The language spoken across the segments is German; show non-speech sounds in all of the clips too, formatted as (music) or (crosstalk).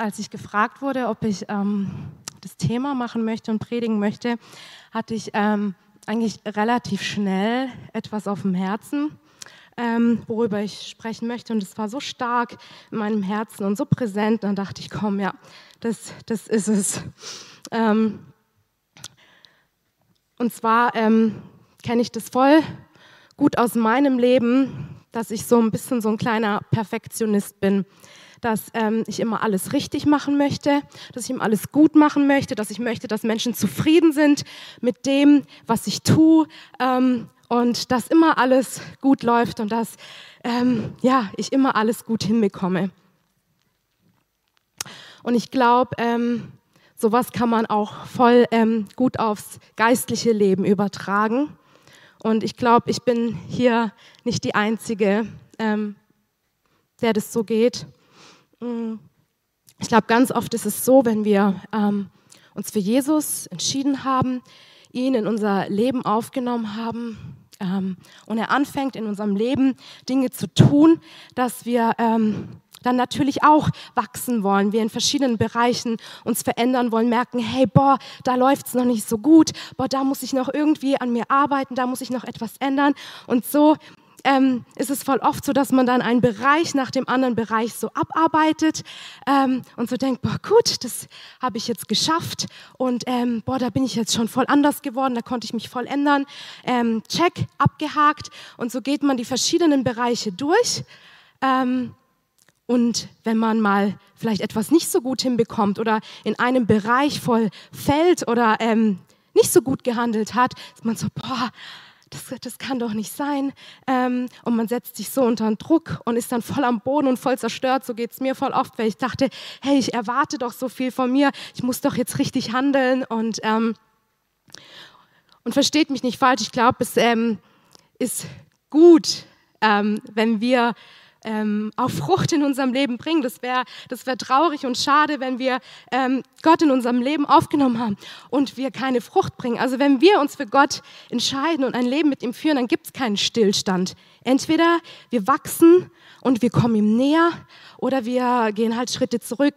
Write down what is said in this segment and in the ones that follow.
als ich gefragt wurde, ob ich ähm, das Thema machen möchte und predigen möchte, hatte ich ähm, eigentlich relativ schnell etwas auf dem Herzen, ähm, worüber ich sprechen möchte. Und es war so stark in meinem Herzen und so präsent. Dann dachte ich, komm, ja, das, das ist es. Ähm, und zwar ähm, kenne ich das voll gut aus meinem Leben, dass ich so ein bisschen so ein kleiner Perfektionist bin dass ähm, ich immer alles richtig machen möchte, dass ich immer alles gut machen möchte, dass ich möchte, dass Menschen zufrieden sind mit dem, was ich tue ähm, und dass immer alles gut läuft und dass ähm, ja, ich immer alles gut hinbekomme. Und ich glaube, ähm, sowas kann man auch voll ähm, gut aufs geistliche Leben übertragen. Und ich glaube, ich bin hier nicht die Einzige, ähm, der das so geht. Ich glaube, ganz oft ist es so, wenn wir ähm, uns für Jesus entschieden haben, ihn in unser Leben aufgenommen haben ähm, und er anfängt in unserem Leben Dinge zu tun, dass wir ähm, dann natürlich auch wachsen wollen, wir in verschiedenen Bereichen uns verändern wollen, merken, hey, boah, da läuft es noch nicht so gut, boah, da muss ich noch irgendwie an mir arbeiten, da muss ich noch etwas ändern. Und so ähm, ist es voll oft so, dass man dann einen Bereich nach dem anderen Bereich so abarbeitet ähm, und so denkt, boah, gut, das habe ich jetzt geschafft und ähm, boah, da bin ich jetzt schon voll anders geworden, da konnte ich mich voll ändern. Ähm, check, abgehakt und so geht man die verschiedenen Bereiche durch. Ähm, und wenn man mal vielleicht etwas nicht so gut hinbekommt oder in einem Bereich voll fällt oder ähm, nicht so gut gehandelt hat, ist man so, boah, das, das kann doch nicht sein. Ähm, und man setzt sich so unter Druck und ist dann voll am Boden und voll zerstört. So geht es mir voll oft, weil ich dachte, hey, ich erwarte doch so viel von mir. Ich muss doch jetzt richtig handeln. Und, ähm, und versteht mich nicht falsch, ich glaube, es ähm, ist gut, ähm, wenn wir ähm, auch Frucht in unserem Leben bringen. Das wäre das wär traurig und schade, wenn wir ähm, Gott in unserem Leben aufgenommen haben und wir keine Frucht bringen. Also wenn wir uns für Gott entscheiden und ein Leben mit ihm führen, dann gibt es keinen Stillstand. Entweder wir wachsen und wir kommen ihm näher oder wir gehen halt Schritte zurück.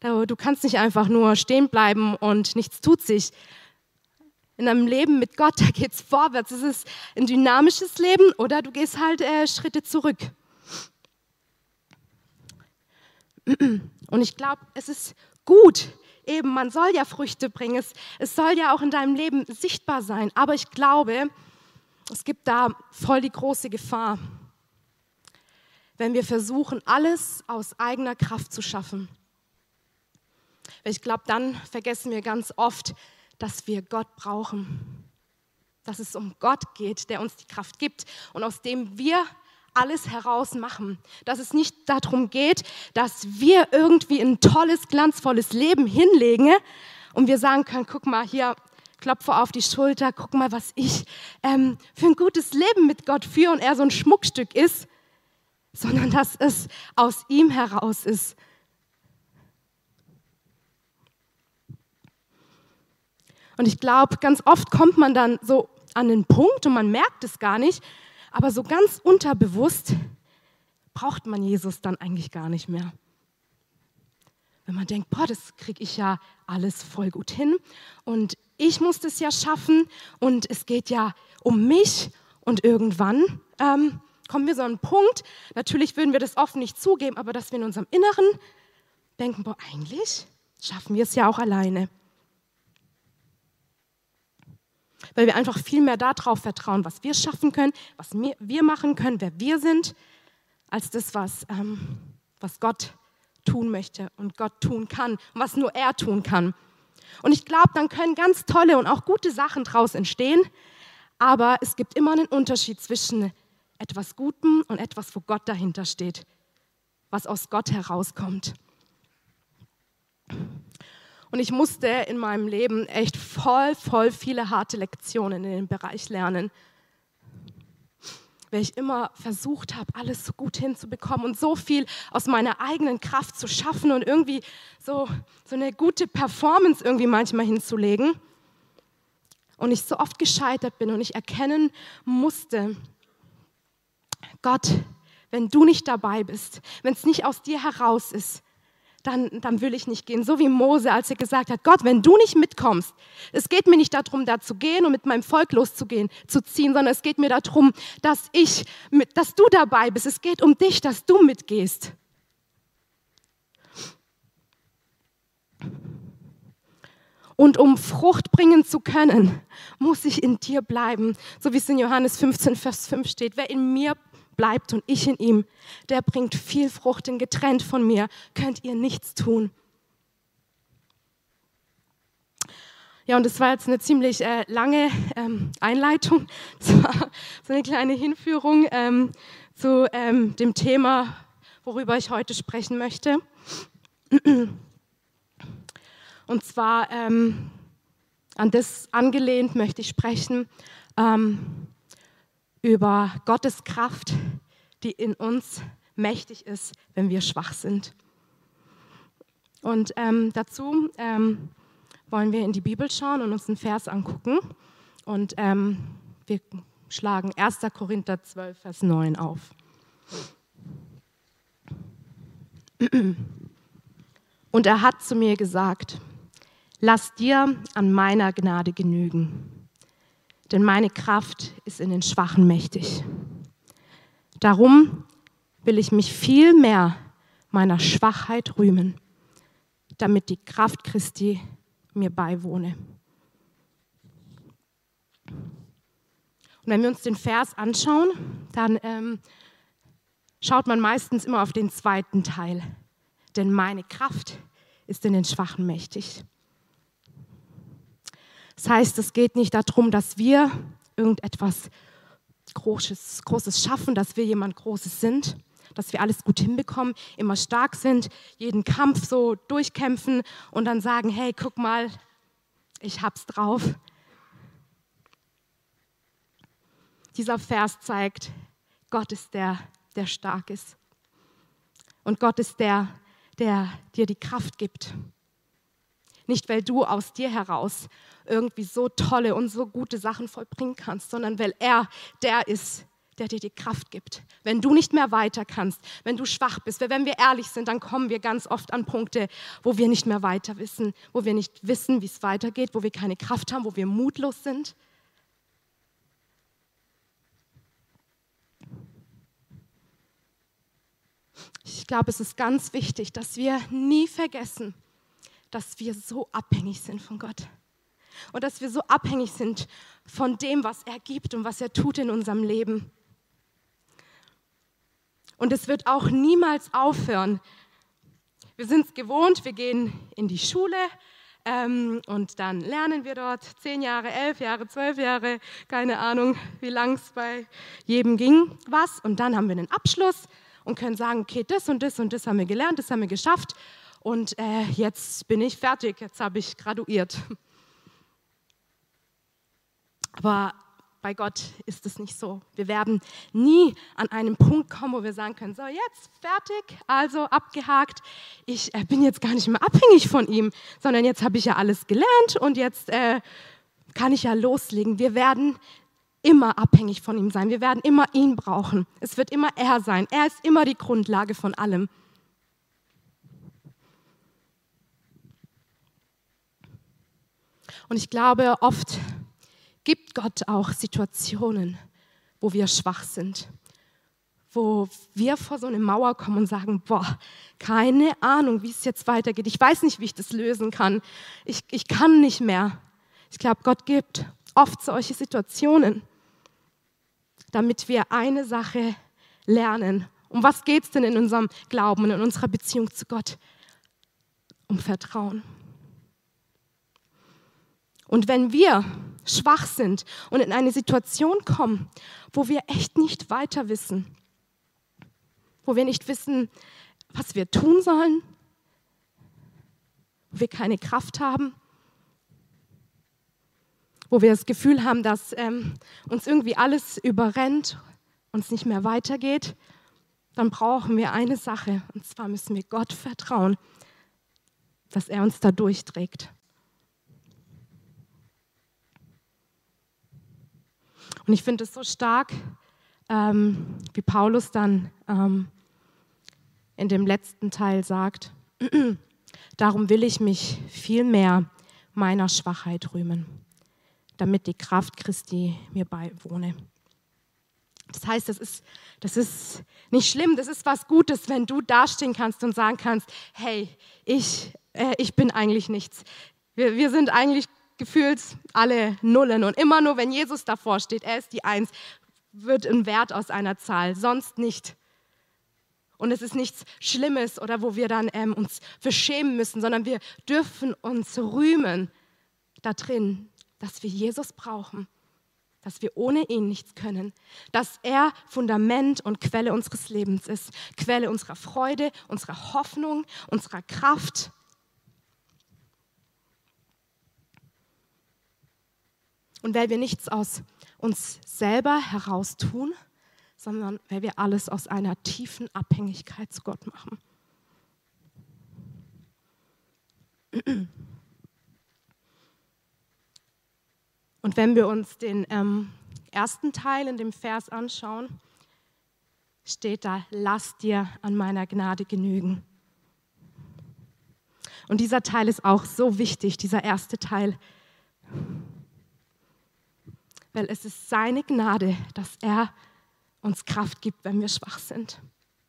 Du kannst nicht einfach nur stehen bleiben und nichts tut sich. In einem Leben mit Gott, (laughs) da geht es vorwärts. Es ist ein dynamisches Leben oder du gehst halt äh, Schritte zurück. Und ich glaube, es ist gut, eben, man soll ja Früchte bringen, es, es soll ja auch in deinem Leben sichtbar sein. Aber ich glaube, es gibt da voll die große Gefahr, wenn wir versuchen, alles aus eigener Kraft zu schaffen. Ich glaube, dann vergessen wir ganz oft, dass wir Gott brauchen. Dass es um Gott geht, der uns die Kraft gibt und aus dem wir alles herausmachen. Dass es nicht darum geht, dass wir irgendwie ein tolles, glanzvolles Leben hinlegen und wir sagen können, guck mal hier, klopfe auf die Schulter, guck mal, was ich ähm, für ein gutes Leben mit Gott führe und er so ein Schmuckstück ist, sondern dass es aus ihm heraus ist. Und ich glaube, ganz oft kommt man dann so an den Punkt und man merkt es gar nicht, aber so ganz unterbewusst braucht man Jesus dann eigentlich gar nicht mehr. Wenn man denkt, boah, das kriege ich ja alles voll gut hin und ich muss das ja schaffen und es geht ja um mich und irgendwann ähm, kommen wir so an einen Punkt, natürlich würden wir das oft nicht zugeben, aber dass wir in unserem Inneren denken, boah, eigentlich schaffen wir es ja auch alleine weil wir einfach viel mehr darauf vertrauen, was wir schaffen können, was wir machen können, wer wir sind, als das, was, ähm, was Gott tun möchte und Gott tun kann und was nur er tun kann. Und ich glaube, dann können ganz tolle und auch gute Sachen daraus entstehen, aber es gibt immer einen Unterschied zwischen etwas Gutem und etwas, wo Gott dahinter steht, was aus Gott herauskommt. Und ich musste in meinem Leben echt voll, voll viele harte Lektionen in dem Bereich lernen. Weil ich immer versucht habe, alles so gut hinzubekommen und so viel aus meiner eigenen Kraft zu schaffen und irgendwie so, so eine gute Performance irgendwie manchmal hinzulegen. Und ich so oft gescheitert bin und ich erkennen musste, Gott, wenn du nicht dabei bist, wenn es nicht aus dir heraus ist, dann, dann will ich nicht gehen. So wie Mose, als er gesagt hat, Gott, wenn du nicht mitkommst, es geht mir nicht darum, da zu gehen und mit meinem Volk loszugehen, zu ziehen, sondern es geht mir darum, dass ich, dass du dabei bist. Es geht um dich, dass du mitgehst. Und um Frucht bringen zu können, muss ich in dir bleiben. So wie es in Johannes 15, Vers 5 steht. Wer in mir bleibt und ich in ihm, der bringt viel Frucht. Denn getrennt von mir könnt ihr nichts tun. Ja, und das war jetzt eine ziemlich äh, lange ähm, Einleitung. (laughs) Das war so eine kleine Hinführung ähm, zu ähm, dem Thema, worüber ich heute sprechen möchte. (clears throat) Und zwar ähm, an das angelehnt möchte ich sprechen ähm, über Gottes Kraft, die in uns mächtig ist, wenn wir schwach sind. Und ähm, dazu ähm, wollen wir in die Bibel schauen und uns einen Vers angucken. Und ähm, wir schlagen 1. Korinther 12, Vers 9 auf. Und er hat zu mir gesagt, Lass dir an meiner Gnade genügen, denn meine Kraft ist in den Schwachen mächtig. Darum will ich mich viel mehr meiner Schwachheit rühmen, damit die Kraft Christi mir beiwohne. Und wenn wir uns den Vers anschauen, dann ähm, schaut man meistens immer auf den zweiten Teil. Denn meine Kraft ist in den Schwachen mächtig. Das heißt, es geht nicht darum, dass wir irgendetwas Großes, Großes schaffen, dass wir jemand Großes sind, dass wir alles gut hinbekommen, immer stark sind, jeden Kampf so durchkämpfen und dann sagen, hey, guck mal, ich hab's drauf. Dieser Vers zeigt, Gott ist der, der stark ist. Und Gott ist der, der dir die Kraft gibt. Nicht, weil du aus dir heraus irgendwie so tolle und so gute Sachen vollbringen kannst, sondern weil er der ist, der dir die Kraft gibt. Wenn du nicht mehr weiter kannst, wenn du schwach bist, wenn wir ehrlich sind, dann kommen wir ganz oft an Punkte, wo wir nicht mehr weiter wissen, wo wir nicht wissen, wie es weitergeht, wo wir keine Kraft haben, wo wir mutlos sind. Ich glaube, es ist ganz wichtig, dass wir nie vergessen, dass wir so abhängig sind von Gott und dass wir so abhängig sind von dem, was er gibt und was er tut in unserem Leben. Und es wird auch niemals aufhören. Wir sind es gewohnt, wir gehen in die Schule ähm, und dann lernen wir dort zehn Jahre, elf Jahre, zwölf Jahre, keine Ahnung, wie lang es bei jedem ging, was. Und dann haben wir einen Abschluss und können sagen, okay, das und das und das haben wir gelernt, das haben wir geschafft und äh, jetzt bin ich fertig, jetzt habe ich graduiert. Aber bei Gott ist es nicht so. Wir werden nie an einen Punkt kommen, wo wir sagen können, so jetzt fertig, also abgehakt. Ich äh, bin jetzt gar nicht mehr abhängig von ihm, sondern jetzt habe ich ja alles gelernt und jetzt äh, kann ich ja loslegen. Wir werden immer abhängig von ihm sein. Wir werden immer ihn brauchen. Es wird immer er sein. Er ist immer die Grundlage von allem. Und ich glaube, oft gibt Gott auch Situationen, wo wir schwach sind, wo wir vor so eine Mauer kommen und sagen, boah, keine Ahnung, wie es jetzt weitergeht. Ich weiß nicht, wie ich das lösen kann. Ich, ich kann nicht mehr. Ich glaube, Gott gibt oft solche Situationen, damit wir eine Sache lernen. Um was geht es denn in unserem Glauben in unserer Beziehung zu Gott? Um Vertrauen. Und wenn wir schwach sind und in eine Situation kommen, wo wir echt nicht weiter wissen, wo wir nicht wissen, was wir tun sollen, wo wir keine Kraft haben, wo wir das Gefühl haben, dass ähm, uns irgendwie alles überrennt, uns nicht mehr weitergeht, dann brauchen wir eine Sache, und zwar müssen wir Gott vertrauen, dass er uns da durchträgt. Und ich finde es so stark, ähm, wie Paulus dann ähm, in dem letzten Teil sagt, (clears throat) Darum will ich mich viel mehr meiner Schwachheit rühmen, damit die Kraft Christi mir beiwohne. Das heißt, das ist, das ist nicht schlimm, das ist was Gutes, wenn du dastehen kannst und sagen kannst, hey, ich, äh, ich bin eigentlich nichts. Wir, wir sind eigentlich gefühlt alle Nullen und immer nur, wenn Jesus davor steht, er ist die Eins, wird ein Wert aus einer Zahl, sonst nicht. Und es ist nichts Schlimmes oder wo wir dann ähm, uns verschämen müssen, sondern wir dürfen uns rühmen da drin, dass wir Jesus brauchen, dass wir ohne ihn nichts können, dass er Fundament und Quelle unseres Lebens ist, Quelle unserer Freude, unserer Hoffnung, unserer Kraft. Und weil wir nichts aus uns selber heraus tun, sondern weil wir alles aus einer tiefen Abhängigkeit zu Gott machen. Und wenn wir uns den ähm, ersten Teil in dem Vers anschauen, steht da, lass dir an meiner Gnade genügen. Und dieser Teil ist auch so wichtig, dieser erste Teil, weil es ist seine Gnade, dass er uns Kraft gibt, wenn wir schwach sind,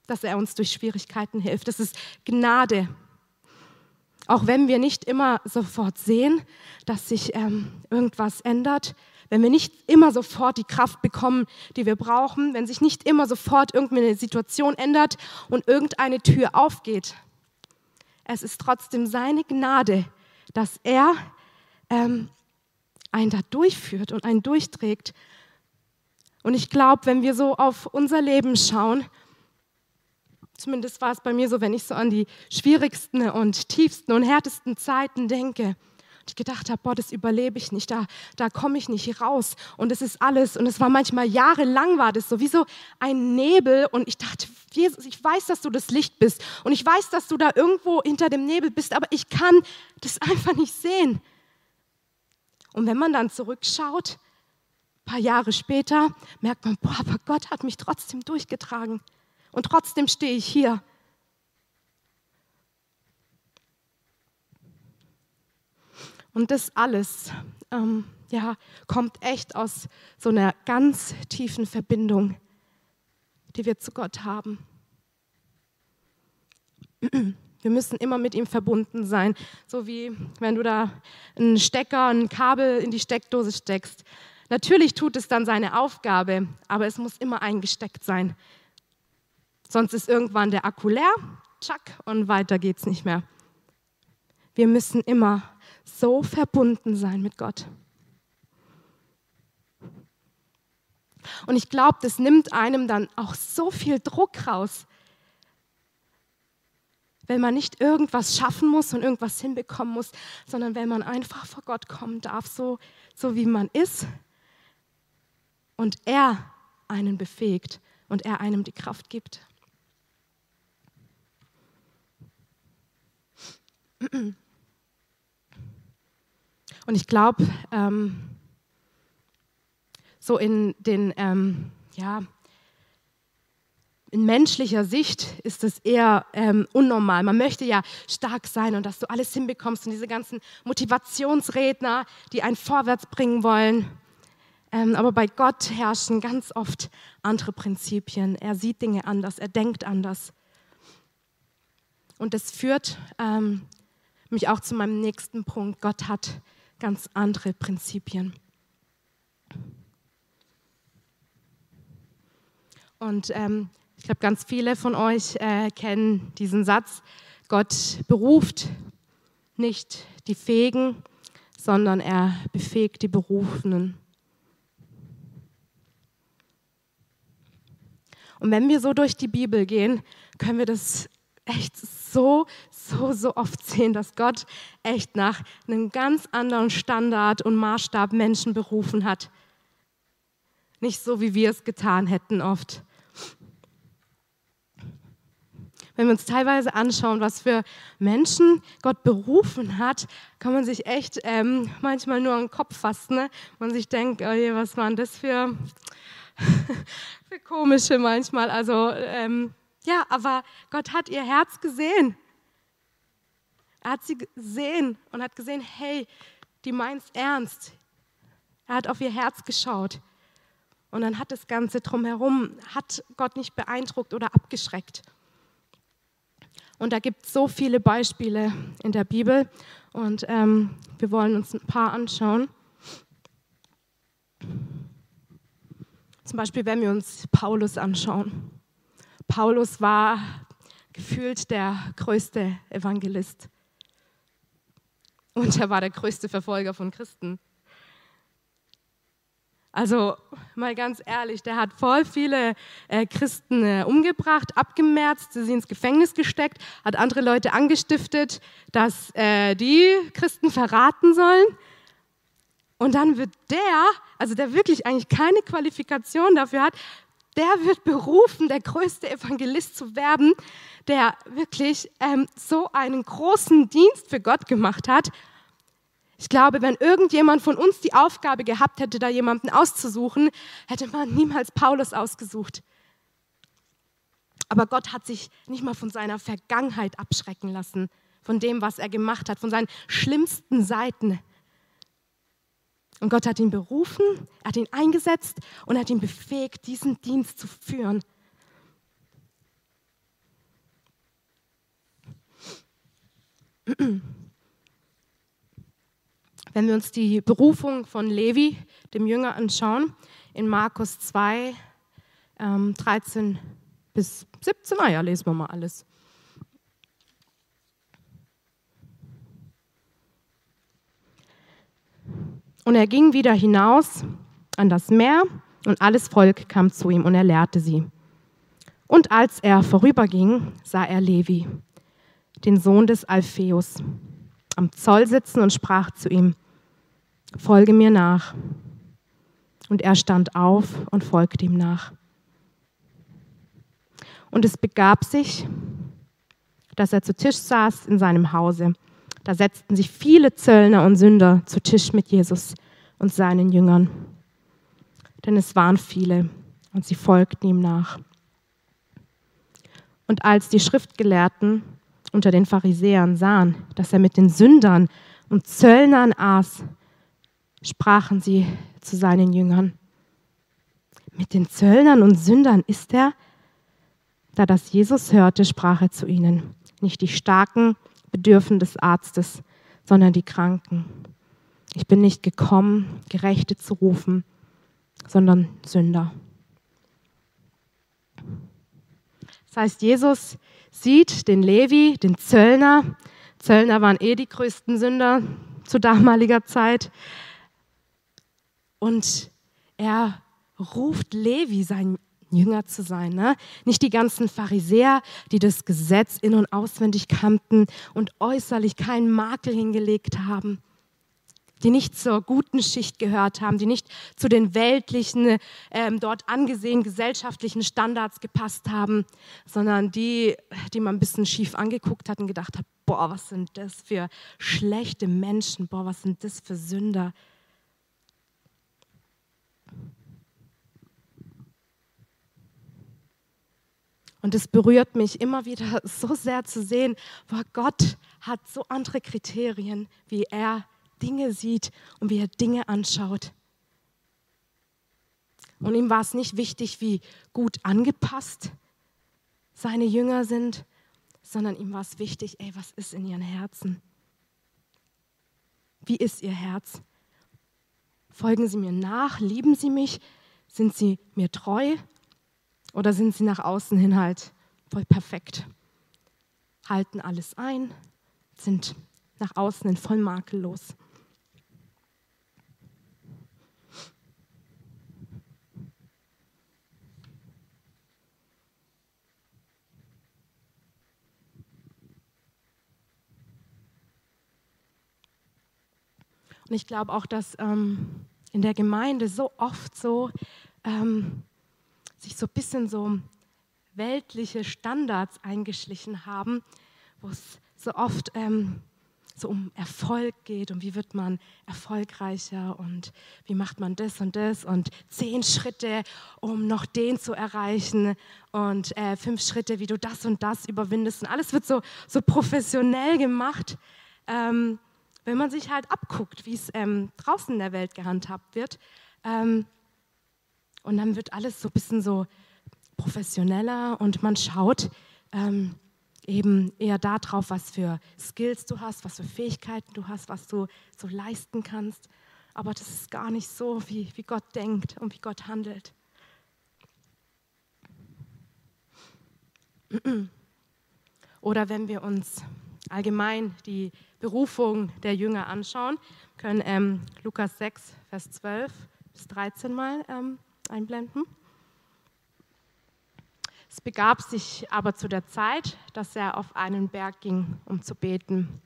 dass er uns durch Schwierigkeiten hilft. Das ist Gnade. Auch wenn wir nicht immer sofort sehen, dass sich ähm, irgendwas ändert, wenn wir nicht immer sofort die Kraft bekommen, die wir brauchen, wenn sich nicht immer sofort irgendeine Situation ändert und irgendeine Tür aufgeht. Es ist trotzdem seine Gnade, dass er ähm, einen da durchführt und einen durchträgt und ich glaube, wenn wir so auf unser Leben schauen, zumindest war es bei mir so, wenn ich so an die schwierigsten und tiefsten und härtesten Zeiten denke, ich gedacht habe, boah, das überlebe ich nicht, da, da komme ich nicht raus. Und es ist alles, und es war manchmal jahrelang war das so, wie so ein Nebel. Und ich dachte, Jesus, ich weiß, dass du das Licht bist. Und ich weiß, dass du da irgendwo hinter dem Nebel bist, aber ich kann das (laughs) einfach nicht sehen. Und wenn man dann zurückschaut, paar Jahre später merkt man, boah, aber Gott hat mich trotzdem durchgetragen. Und trotzdem stehe ich hier. Und das alles ähm, ja, kommt echt aus so einer ganz tiefen Verbindung, die wir zu Gott haben. Wir müssen immer mit ihm verbunden sein, so wie wenn du da einen Stecker, ein Kabel in die Steckdose steckst. Natürlich tut es dann seine Aufgabe, aber es muss immer eingesteckt sein. Sonst ist irgendwann der Akku leer, tschack, und weiter geht's nicht mehr. Wir müssen immer so verbunden sein mit Gott. Und ich glaube, das nimmt einem dann auch so viel Druck raus, wenn man nicht irgendwas schaffen muss und irgendwas hinbekommen muss, sondern wenn man einfach vor Gott kommen darf, so, so wie man ist und er einen befähigt und er einem die Kraft gibt. Und ich glaube, ähm, so in den, ähm, ja, in menschlicher Sicht ist es eher ähm, unnormal. Man möchte ja stark sein und dass du alles hinbekommst und diese ganzen Motivationsredner, die einen vorwärts bringen wollen. Ähm, aber bei Gott herrschen ganz oft andere Prinzipien. Er sieht Dinge anders, er denkt anders. Und das führt ähm, mich auch zu meinem nächsten Punkt. Gott hat ganz andere Prinzipien. Und ähm, ich glaube, ganz viele von euch äh, kennen diesen Satz. Gott beruft nicht die Fähigen, sondern er befähigt die Berufenen. Und wenn wir so durch die Bibel gehen, können wir das echt so, so, so oft sehen, dass Gott echt nach einem ganz anderen Standard und Maßstab Menschen berufen hat. Nicht so, wie wir es getan hätten oft. Wenn wir uns teilweise anschauen, was für Menschen Gott berufen hat, kann man sich echt ähm, manchmal nur an den Kopf fassen. Ne? Man sich denkt, oh je, was waren das für (laughs) für komische manchmal. Also ähm, ja, aber Gott hat ihr Herz gesehen. Er hat sie gesehen und hat gesehen, hey, die meint's ernst. Er hat auf ihr Herz geschaut. Und dann hat das Ganze drumherum, hat Gott nicht beeindruckt oder abgeschreckt. Und da gibt es so viele Beispiele in der Bibel und ähm, wir wollen uns ein paar anschauen. Zum Beispiel, wenn wir uns Paulus anschauen. Paulus war gefühlt der größte Evangelist. Und er war der größte Verfolger von Christen. Also mal ganz ehrlich, der hat voll viele äh, Christen äh, umgebracht, abgemerzt, sie ins Gefängnis gesteckt, hat andere Leute angestiftet, dass äh, die Christen verraten sollen. Und dann wird der, also der wirklich eigentlich keine Qualifikation dafür hat, der wird berufen, der größte Evangelist zu werden, der wirklich ähm, so einen großen Dienst für Gott gemacht hat ich glaube, wenn irgendjemand von uns die Aufgabe gehabt hätte, da jemanden auszusuchen, hätte man niemals Paulus ausgesucht. Aber Gott hat sich nicht mal von seiner Vergangenheit abschrecken lassen, von dem, was er gemacht hat, von seinen schlimmsten Seiten. Und Gott hat ihn berufen, er hat ihn eingesetzt und hat ihn befähigt, diesen Dienst zu führen. (clears throat) Wenn wir uns die Berufung von Levi, dem Jünger, anschauen, in Markus 2, ähm, 13 bis 17, naja, lesen wir mal alles. Und er ging wieder hinaus an das Meer und alles Volk kam zu ihm und er lehrte sie. Und als er vorüberging, sah er Levi, den Sohn des Alpheus, am Zoll sitzen und sprach zu ihm, folge mir nach. Und er stand auf und folgte ihm nach. Und es begab sich, dass er zu Tisch saß in seinem Hause. Da setzten sich viele Zöllner und Sünder zu Tisch mit Jesus und seinen Jüngern. Denn es waren viele und sie folgten ihm nach. Und als die Schriftgelehrten unter den Pharisäern sahen, dass er mit den Sündern und Zöllnern aß, sprachen sie zu seinen Jüngern. Mit den Zöllnern und Sündern ist er? Da das Jesus hörte, sprach er zu ihnen, nicht die Starken bedürfen des Arztes, sondern die Kranken. Ich bin nicht gekommen, Gerechte zu rufen, sondern Sünder. Das heißt, Jesus sieht den Levi, den Zöllner. Zöllner waren eh die größten Sünder zu damaliger Zeit. Und er ruft Levi, sein Jünger zu sein. Ne? Nicht die ganzen Pharisäer, die das Gesetz in- und auswendig kannten und äußerlich keinen Makel hingelegt haben, die nicht zur guten Schicht gehört haben, die nicht zu den weltlichen, ähm, dort angesehenen gesellschaftlichen Standards gepasst haben, sondern die, die man ein bisschen schief angeguckt hat und gedacht hat, boah, was sind das für schlechte Menschen, boah, was sind das für Sünder. Und es berührt mich immer wieder so sehr zu sehen, boah, Gott hat so andere Kriterien, wie er Dinge sieht und wie er Dinge anschaut. Und ihm war es nicht wichtig, wie gut angepasst seine Jünger sind, sondern ihm war es wichtig, ey, was ist in ihren Herzen? Wie ist ihr Herz? Folgen sie mir nach? Lieben sie mich? Sind sie mir treu? Oder sind sie nach außen hin halt voll perfekt? Halten alles ein, sind nach außen hin voll makellos. Und ich glaube auch, dass ähm, in der Gemeinde so oft so ähm, sich so ein bisschen so weltliche Standards eingeschlichen haben, wo es so oft ähm, so um Erfolg geht und wie wird man erfolgreicher und wie macht man das und das und zehn Schritte, um noch den zu erreichen und äh, fünf Schritte, wie du das und das überwindest. Und alles wird so, so professionell gemacht, ähm, wenn man sich halt abguckt, wie es ähm, draußen in der Welt gehandhabt wird. Ähm, und dann wird alles so ein bisschen so professioneller und man schaut, ähm, eben eher darauf, was für Skills du hast, was für Fähigkeiten du hast, was du so leisten kannst. Aber das ist gar nicht so, wie, wie Gott denkt und wie Gott handelt. (clears throat) Oder wenn wir uns allgemein die Berufung der Jünger anschauen, können ähm, Lukas 6, Vers 12 bis 13 mal ähm, einblenden. Es begab sich aber zu der Zeit, dass er auf einen Berg ging, um zu beten.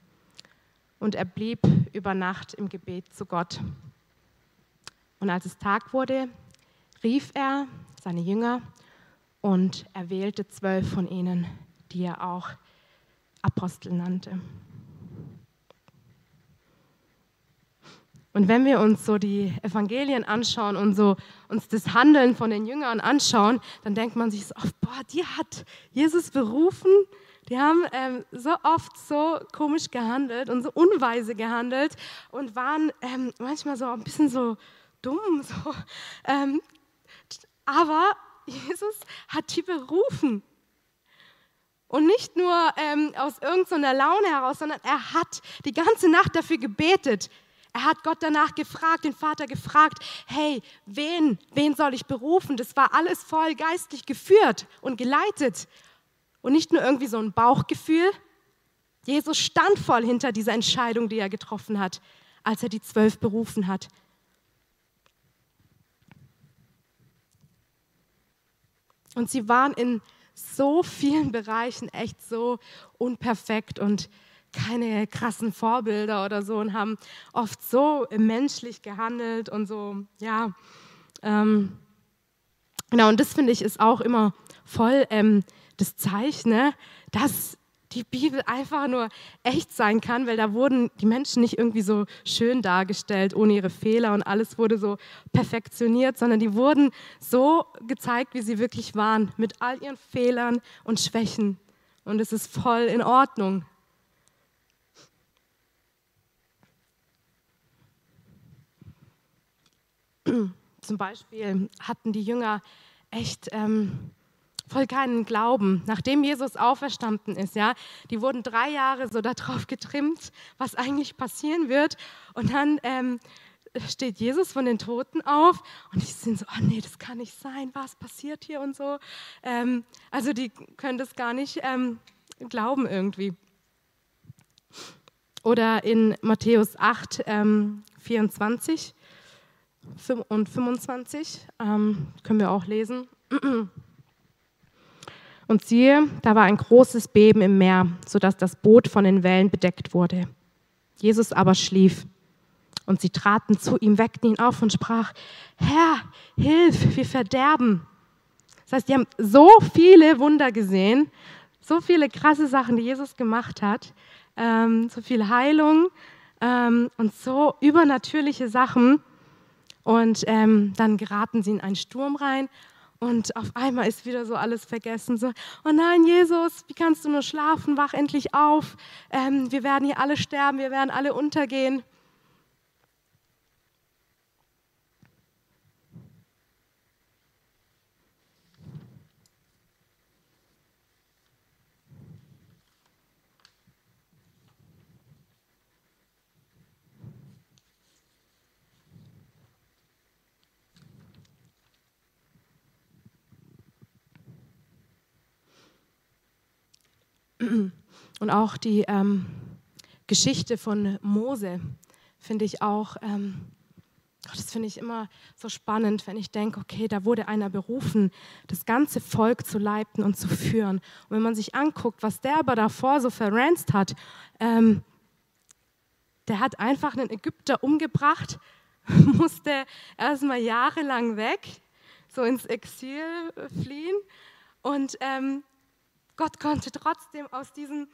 Und er blieb über Nacht im Gebet zu Gott. Und als es Tag wurde, rief er seine Jünger und er wählte zwölf von ihnen, die er auch Apostel nannte. Und wenn wir uns so die Evangelien anschauen und so uns das Handeln von den Jüngern anschauen, dann denkt man sich so, oh, boah, die hat Jesus berufen. Die haben ähm, so oft so komisch gehandelt und so unweise gehandelt und waren ähm, manchmal so ein bisschen so dumm. (laughs) So. Ähm, aber Jesus hat die berufen. Und nicht nur ähm, aus irgendeiner Laune heraus, sondern er hat die ganze Nacht dafür gebetet. Er hat Gott danach gefragt, den Vater gefragt, hey, wen, wen soll ich berufen? Das war alles voll geistlich geführt und geleitet. Und nicht nur irgendwie so ein Bauchgefühl. Jesus stand voll hinter dieser Entscheidung, die er getroffen hat, als er die zwölf berufen hat. Und sie waren in so vielen Bereichen echt so unperfekt und keine krassen Vorbilder oder so und haben oft so menschlich gehandelt und so, ja. Ähm, genau, und das finde ich ist auch immer voll ähm, das Zeichen, ne, dass die Bibel einfach nur echt sein kann, weil da wurden die Menschen nicht irgendwie so schön dargestellt, ohne ihre Fehler und alles wurde so perfektioniert, sondern die wurden so gezeigt, wie sie wirklich waren, mit all ihren Fehlern und Schwächen. Und es ist voll in Ordnung. Zum Beispiel hatten die Jünger echt ähm, voll keinen Glauben, nachdem Jesus auferstanden ist. Ja, die wurden drei Jahre so darauf getrimmt, was eigentlich passieren wird. Und dann ähm, steht Jesus von den Toten auf und die sind so, oh nee, das kann nicht sein, was passiert hier und so. Ähm, also die können das gar nicht ähm, glauben irgendwie. Oder in Matthäus 8, 24 und 25 ähm, können wir auch lesen. (clears throat) Und siehe, da war ein großes Beben im Meer, sodass das Boot von den Wellen bedeckt wurde. Jesus aber schlief. Und sie traten zu ihm, weckten ihn auf und sprach, Herr, hilf, wir verderben. Das heißt, die haben so viele Wunder gesehen, so viele krasse Sachen, die Jesus gemacht hat, ähm, so viel Heilung ähm, und so übernatürliche Sachen. Und ähm, dann geraten sie in einen Sturm rein und auf einmal ist wieder so alles vergessen. So, oh nein, Jesus, wie kannst du nur schlafen? Wach endlich auf. Ähm, wir werden hier alle sterben, wir werden alle untergehen. (clears throat) Und auch die ähm, Geschichte von Mose finde ich auch, ähm, das finde ich immer so spannend, wenn ich denke, okay, da wurde einer berufen, das ganze Volk zu leiten und zu führen. Und wenn man sich anguckt, was der aber davor so verranzt hat, ähm, der hat einfach einen Ägypter umgebracht, (laughs) musste erstmal jahrelang weg, so ins Exil fliehen und ähm, Gott konnte trotzdem aus diesem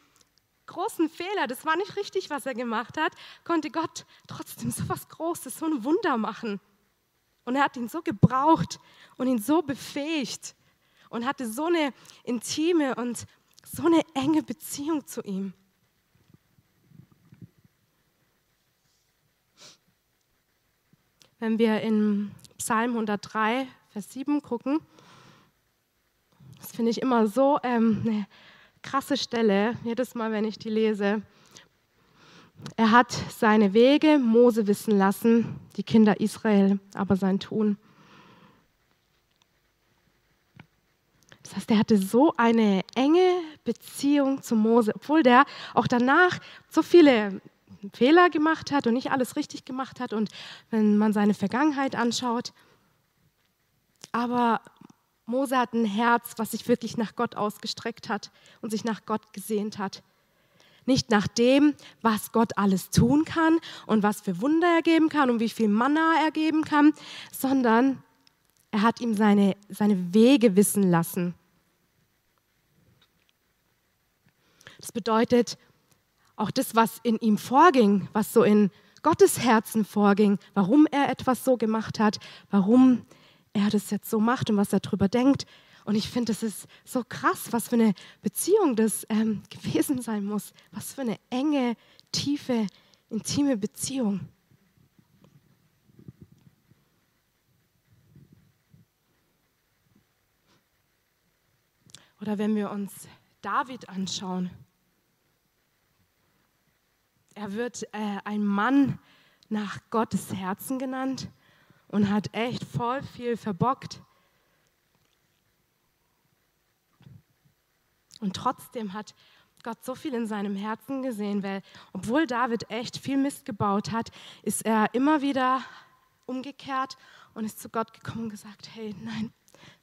großen Fehler, das war nicht richtig, was er gemacht hat, konnte Gott trotzdem so was Großes, so ein Wunder machen. Und er hat ihn so gebraucht und ihn so befähigt und hatte so eine intime und so eine enge Beziehung zu ihm. Wenn wir in Psalm 103, Vers 7 gucken, das finde ich immer so ähm, eine krasse Stelle, jedes Mal, wenn ich die lese. Er hat seine Wege Mose wissen lassen, die Kinder Israel aber sein Tun. Das heißt, er hatte so eine enge Beziehung zu Mose, obwohl der auch danach so viele Fehler gemacht hat und nicht alles richtig gemacht hat und wenn man seine Vergangenheit anschaut. Aber Mose hat ein Herz, was sich wirklich nach Gott ausgestreckt hat und sich nach Gott gesehnt hat. Nicht nach dem, was Gott alles tun kann und was für Wunder er geben kann und wie viel Manna er geben kann, sondern er hat ihm seine, seine Wege wissen lassen. Das bedeutet, auch das, was in ihm vorging, was so in Gottes Herzen vorging, warum er etwas so gemacht hat, warum er das jetzt so macht und was er darüber denkt. Und ich finde, das ist so krass, was für eine Beziehung das ähm, (laughs) gewesen sein muss, was für eine enge, tiefe, intime Beziehung. Oder wenn wir uns David anschauen, er wird äh, ein Mann nach Gottes Herzen genannt und hat echt voll viel verbockt. Und trotzdem hat Gott so viel in seinem Herzen gesehen, weil obwohl David echt viel Mist gebaut hat, ist er immer wieder umgekehrt und ist zu Gott gekommen und gesagt, hey, nein,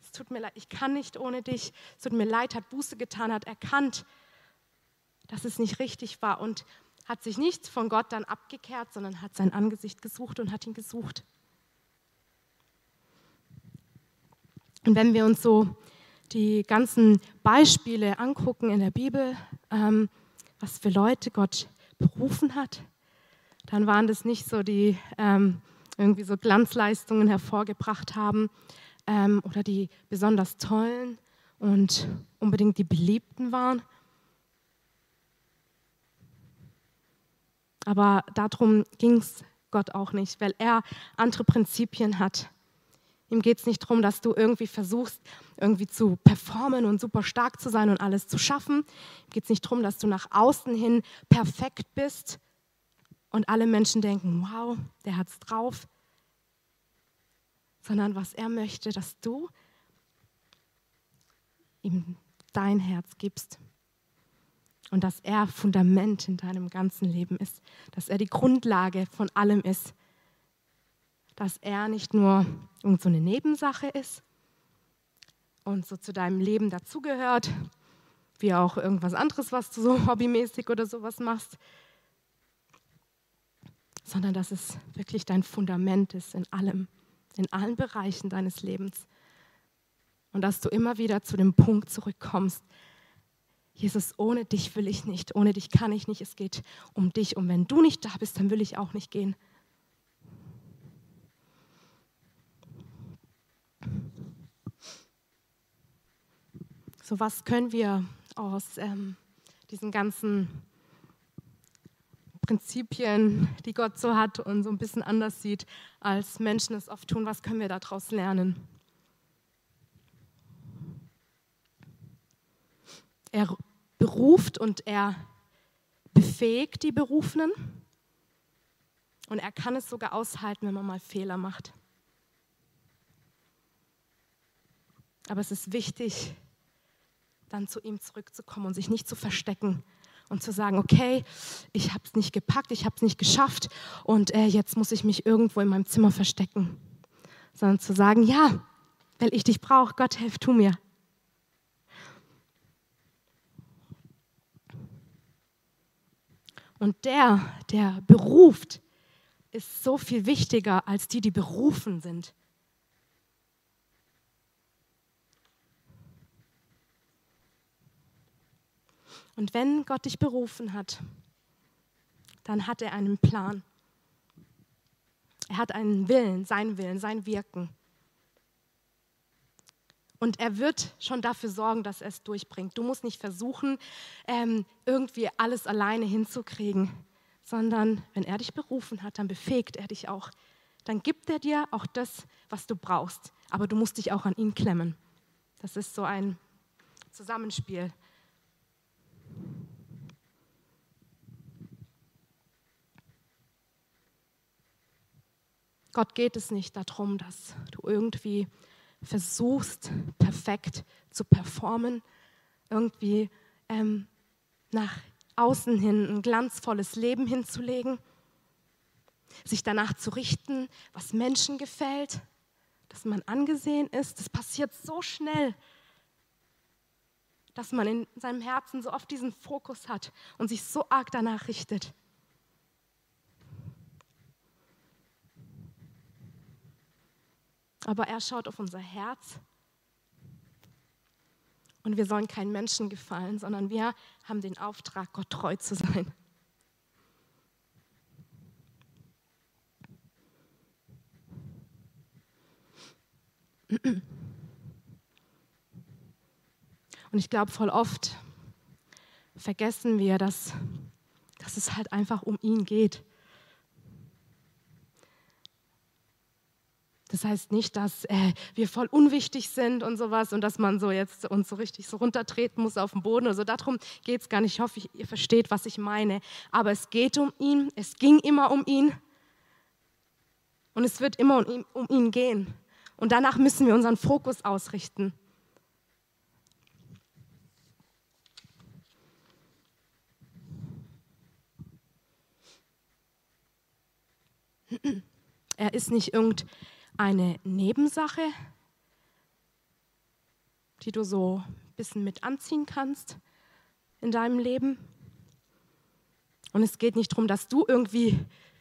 es tut mir leid, ich kann nicht ohne dich. Es tut mir leid, hat Buße getan, hat erkannt, dass es nicht richtig war und hat sich nicht von Gott dann abgekehrt, sondern hat sein Angesicht gesucht und hat ihn gesucht. Und wenn wir uns so die ganzen Beispiele angucken in der Bibel, ähm, was für Leute Gott berufen hat, dann waren das nicht so die ähm, irgendwie so Glanzleistungen hervorgebracht haben ähm, oder die besonders tollen und unbedingt die beliebten waren, Aber darum ging es Gott auch nicht, weil er andere Prinzipien hat. Ihm geht es nicht darum, dass du irgendwie versuchst, irgendwie zu performen und super stark zu sein und alles zu schaffen. Ihm geht es nicht darum, dass du nach außen hin perfekt bist und alle Menschen denken, wow, der hat's drauf. Sondern was er möchte, dass du ihm dein Herz gibst und dass er Fundament in deinem ganzen Leben ist, dass er die Grundlage von allem ist, dass er nicht nur irgend so eine Nebensache ist und so zu deinem Leben dazugehört, wie auch irgendwas anderes, was du so (laughs) hobbymäßig oder sowas machst, sondern dass es wirklich dein Fundament ist in allem, in allen Bereichen deines Lebens. Und dass du immer wieder zu dem Punkt zurückkommst, Jesus, ohne dich will ich nicht, ohne dich kann ich nicht, es geht um dich. Und wenn du nicht da bist, dann will ich auch nicht gehen. So was können wir aus ähm, diesen ganzen Prinzipien, die Gott so hat und so ein bisschen anders sieht, als Menschen es oft tun, was können wir daraus lernen? Er beruft und er befähigt die Berufenen. Und er kann es sogar aushalten, wenn man mal Fehler macht. Aber es ist wichtig, dann zu ihm zurückzukommen und sich nicht zu verstecken und zu sagen, okay, ich habe es nicht gepackt, ich habe es nicht geschafft und äh, jetzt muss ich mich irgendwo in meinem Zimmer verstecken. Sondern zu sagen, ja, weil ich dich brauche, Gott, hilf tu mir. Und der, der beruft, ist so viel wichtiger als die, die berufen sind. Und wenn Gott dich berufen hat, dann hat er einen Plan. Er hat einen Willen, seinen Willen, sein Wirken. Und er wird schon dafür sorgen, dass er es durchbringt. Du musst nicht versuchen, ähm, irgendwie alles alleine hinzukriegen, sondern wenn er dich berufen hat, dann befähigt er dich auch. Dann gibt er dir auch das, was du brauchst. Aber du musst dich auch an ihn klemmen. Das ist so ein Zusammenspiel. Gott geht es nicht darum, dass du irgendwie versuchst, perfekt zu performen, irgendwie ähm, nach außen hin ein glanzvolles Leben hinzulegen, sich danach zu richten, was Menschen gefällt, dass man angesehen ist. Das passiert so schnell, dass man in seinem Herzen so oft diesen Fokus hat und sich so arg danach richtet. Aber er schaut auf unser Herz. Und wir sollen keinen Menschen gefallen, sondern wir haben den Auftrag, Gott treu zu sein. Und ich glaube, voll oft vergessen wir, dass, dass es halt einfach um ihn geht. Das heißt nicht, dass äh, wir voll unwichtig sind und sowas und dass man so jetzt uns so richtig so runtertreten muss auf den Boden. Also darum geht es gar nicht. Ich hoffe, ihr versteht, was ich meine. Aber es geht um ihn. Es ging immer um ihn. Und es wird immer um ihn, um ihn gehen. Und danach müssen wir unseren Fokus ausrichten. Er ist nicht irgendein eine Nebensache, die du so ein bisschen mit anziehen kannst in deinem Leben. Und es geht nicht darum, dass du irgendwie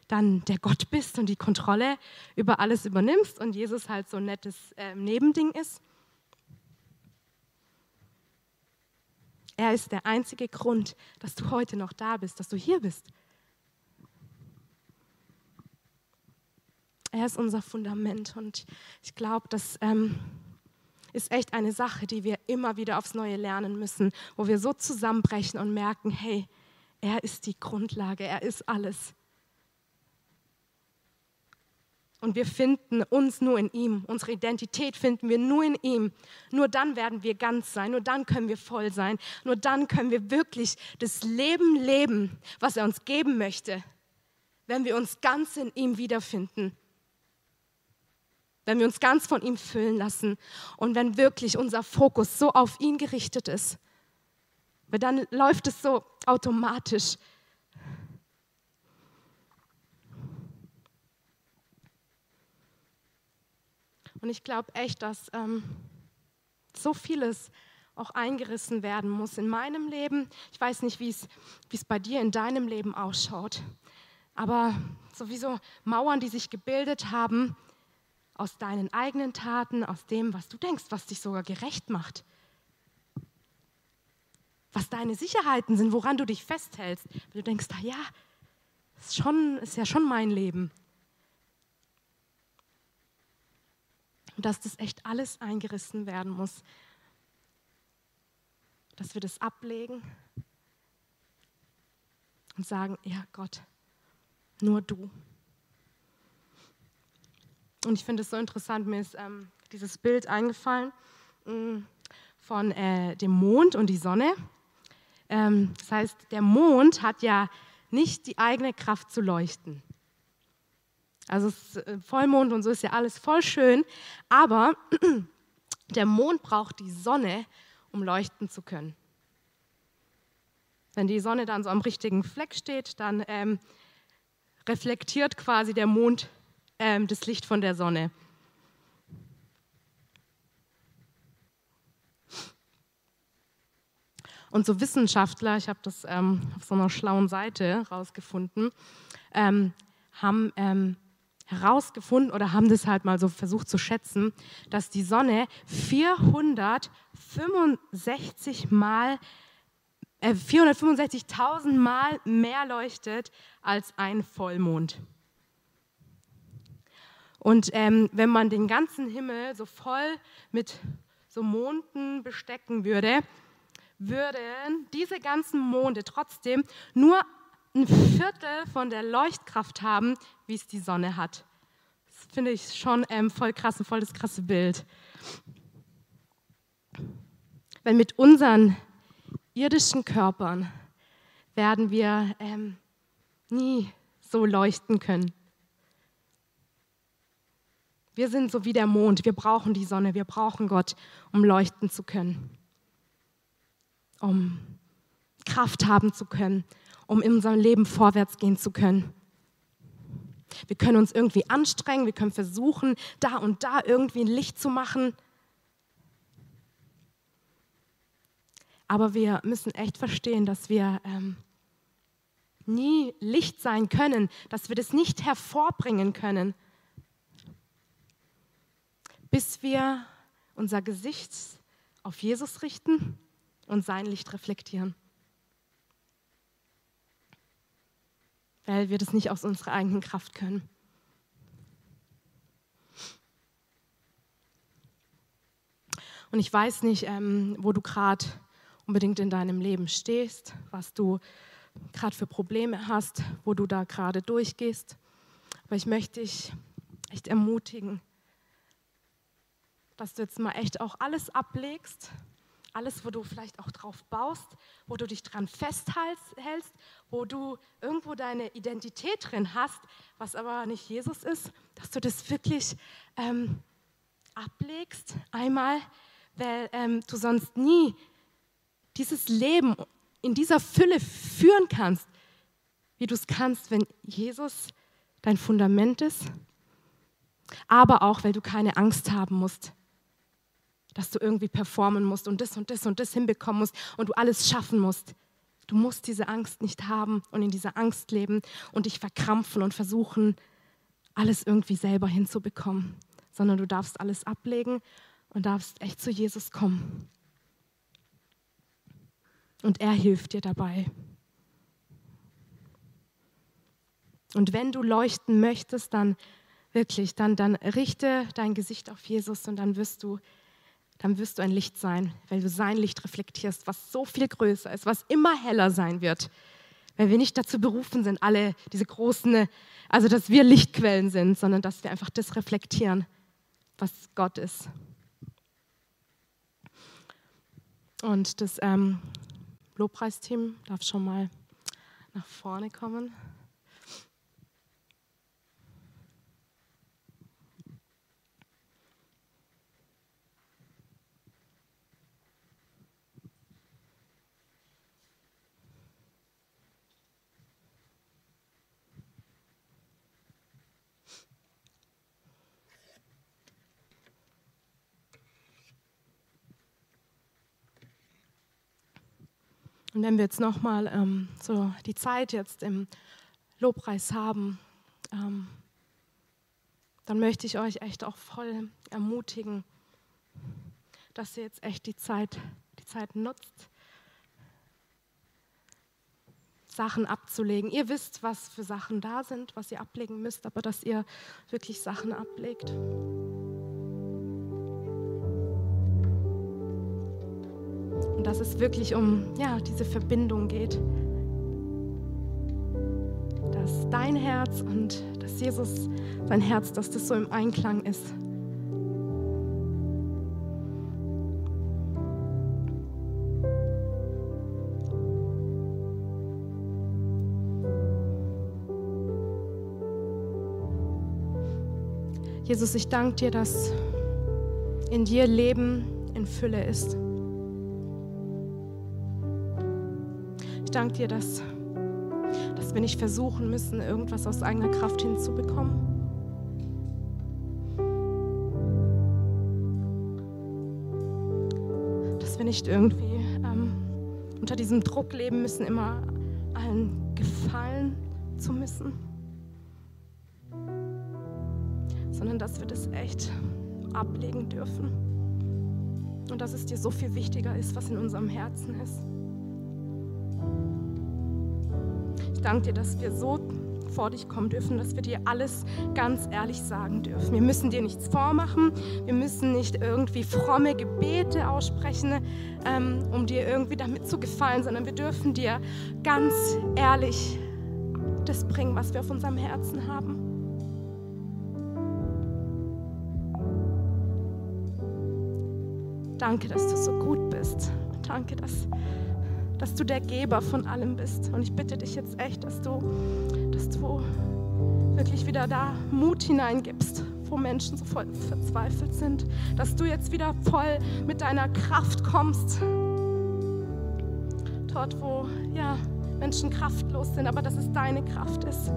dann der Gott bist und die Kontrolle über alles übernimmst und Jesus halt so ein nettes äh, Nebending ist. Er ist der einzige Grund, dass du heute noch da bist, dass du hier bist. Er ist unser Fundament und ich glaube, das ähm, ist echt eine Sache, die wir immer wieder aufs Neue lernen müssen, wo wir so zusammenbrechen und merken, hey, er ist die Grundlage, er ist alles. Und wir finden uns nur in ihm. Unsere Identität finden wir nur in ihm. Nur dann werden wir ganz sein. Nur dann können wir voll sein. Nur dann können wir wirklich das Leben leben, was er uns geben möchte, wenn wir uns ganz in ihm wiederfinden wenn wir uns ganz von ihm füllen lassen und wenn wirklich unser Fokus so auf ihn gerichtet ist, weil dann läuft es so automatisch. Und ich glaube echt, dass ähm, so vieles auch eingerissen werden muss in meinem Leben. Ich weiß nicht, wie es bei dir in deinem Leben ausschaut, aber sowieso Mauern, die sich gebildet haben, aus deinen eigenen Taten, aus dem, was du denkst, was dich sogar gerecht macht. Was deine Sicherheiten sind, woran du dich festhältst. Wenn du denkst, ah ja, ist, schon, ist ja schon mein Leben. Und dass das echt alles eingerissen werden muss. Dass wir das ablegen und sagen, ja Gott, nur du. Und ich finde es so interessant, mir ist ähm, dieses Bild eingefallen mh, mm, von äh, dem Mond und die Sonne. Ähm, das heißt, der Mond hat ja nicht die eigene Kraft zu leuchten. Also äh, Vollmond und so ist ja alles voll schön, aber (clears throat) der Mond braucht die Sonne, um leuchten zu können. Wenn die Sonne dann so am richtigen Fleck steht, dann ähm, reflektiert quasi der Mond ähm, das Licht von der Sonne. Und so Wissenschaftler, ich habe das ähm, auf so einer schlauen Seite rausgefunden, ähm, haben ähm, herausgefunden oder haben das halt mal so versucht zu schätzen, dass die Sonne 465 Mal äh, 465.000 Mal mehr leuchtet als ein Vollmond. Und ähm, wenn man den ganzen Himmel so voll mit so Monden bestecken würde, würden diese ganzen Monde trotzdem nur ein Viertel von der Leuchtkraft haben, wie es die Sonne hat. Das finde ich schon ähm, voll krass, ein voll das krasse Bild. Weil mit unseren irdischen Körpern werden wir ähm, nie so leuchten können. Wir sind so wie der Mond, wir brauchen die Sonne, wir brauchen Gott, um leuchten zu können um Kraft haben zu können, um in unserem Leben vorwärts gehen zu können. Wir können uns irgendwie anstrengen, wir können versuchen, da und da irgendwie ein Licht zu machen. Aber wir müssen echt verstehen, dass wir ähm, nie Licht sein können, dass wir das nicht hervorbringen können, bis wir unser Gesicht auf Jesus richten und sein Licht reflektieren. Weil wir das nicht aus unserer eigenen Kraft können. Und ich weiß nicht, ähm, wo du gerade unbedingt in deinem Leben stehst, was du gerade für Probleme hast, wo du da gerade durchgehst. Aber ich möchte dich echt ermutigen, dass du jetzt mal echt auch alles ablegst alles, wo du vielleicht auch drauf baust, wo du dich dran festhältst, wo du irgendwo deine Identität drin hast, was aber nicht Jesus ist, dass du das wirklich ähm, ablegst einmal, weil ähm, du sonst nie dieses Leben in dieser Fülle führen kannst, wie du es kannst, wenn Jesus dein Fundament ist, aber auch, weil du keine Angst haben musst, dass du irgendwie performen musst und das und das und das hinbekommen musst und du alles schaffen musst. Du musst diese Angst nicht haben und in dieser Angst leben und dich verkrampfen und versuchen, alles irgendwie selber hinzubekommen, sondern du darfst alles ablegen und darfst echt zu Jesus kommen. Und er hilft dir dabei. Und wenn du leuchten möchtest, dann wirklich, dann, dann richte dein Gesicht auf Jesus und dann wirst du dann wirst du ein Licht sein, weil du sein Licht reflektierst, was so viel größer ist, was immer heller sein wird. Weil wir nicht dazu berufen sind, alle diese großen, also dass wir Lichtquellen sind, sondern dass wir einfach das reflektieren, was Gott ist. Und das ähm, Lobpreisteam darf schon mal nach vorne kommen. Und wenn wir jetzt nochmal ähm, so die Zeit jetzt im Lobpreis haben, ähm, dann möchte ich euch echt auch voll ermutigen, dass ihr jetzt echt die Zeit, die Zeit nutzt, Sachen abzulegen. Ihr wisst, was für Sachen da sind, was ihr ablegen müsst, aber dass ihr wirklich Sachen ablegt. Dass es wirklich um ja, diese Verbindung geht. Dass dein Herz und dass Jesus sein Herz, dass das so im Einklang ist. Jesus, ich danke dir, dass in dir Leben in Fülle ist. Danke dir, dass, dass wir nicht versuchen müssen, irgendwas aus eigener Kraft hinzubekommen. Dass wir nicht irgendwie ähm, unter diesem Druck leben müssen, immer allen gefallen zu müssen, sondern dass wir das echt ablegen dürfen und dass es dir so viel wichtiger ist, was in unserem Herzen ist. Danke dir, dass wir so vor dich kommen dürfen, dass wir dir alles ganz ehrlich sagen dürfen. Wir müssen dir nichts vormachen, wir müssen nicht irgendwie fromme Gebete aussprechen, ähm, um dir irgendwie damit zu gefallen, sondern wir dürfen dir ganz ehrlich das bringen, was wir auf unserem Herzen haben. Danke, dass du so gut bist. Danke, dass, dass du der Geber von allem bist. Und ich bitte dich jetzt echt, dass du, dass du wirklich wieder da Mut hineingibst, wo Menschen so voll verzweifelt sind. Dass du jetzt wieder voll mit deiner Kraft kommst. Dort, wo ja, Menschen kraftlos sind, aber dass es deine Kraft ist.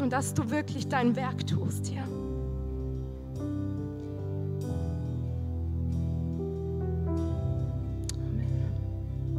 Und dass du wirklich dein Werk tust hier.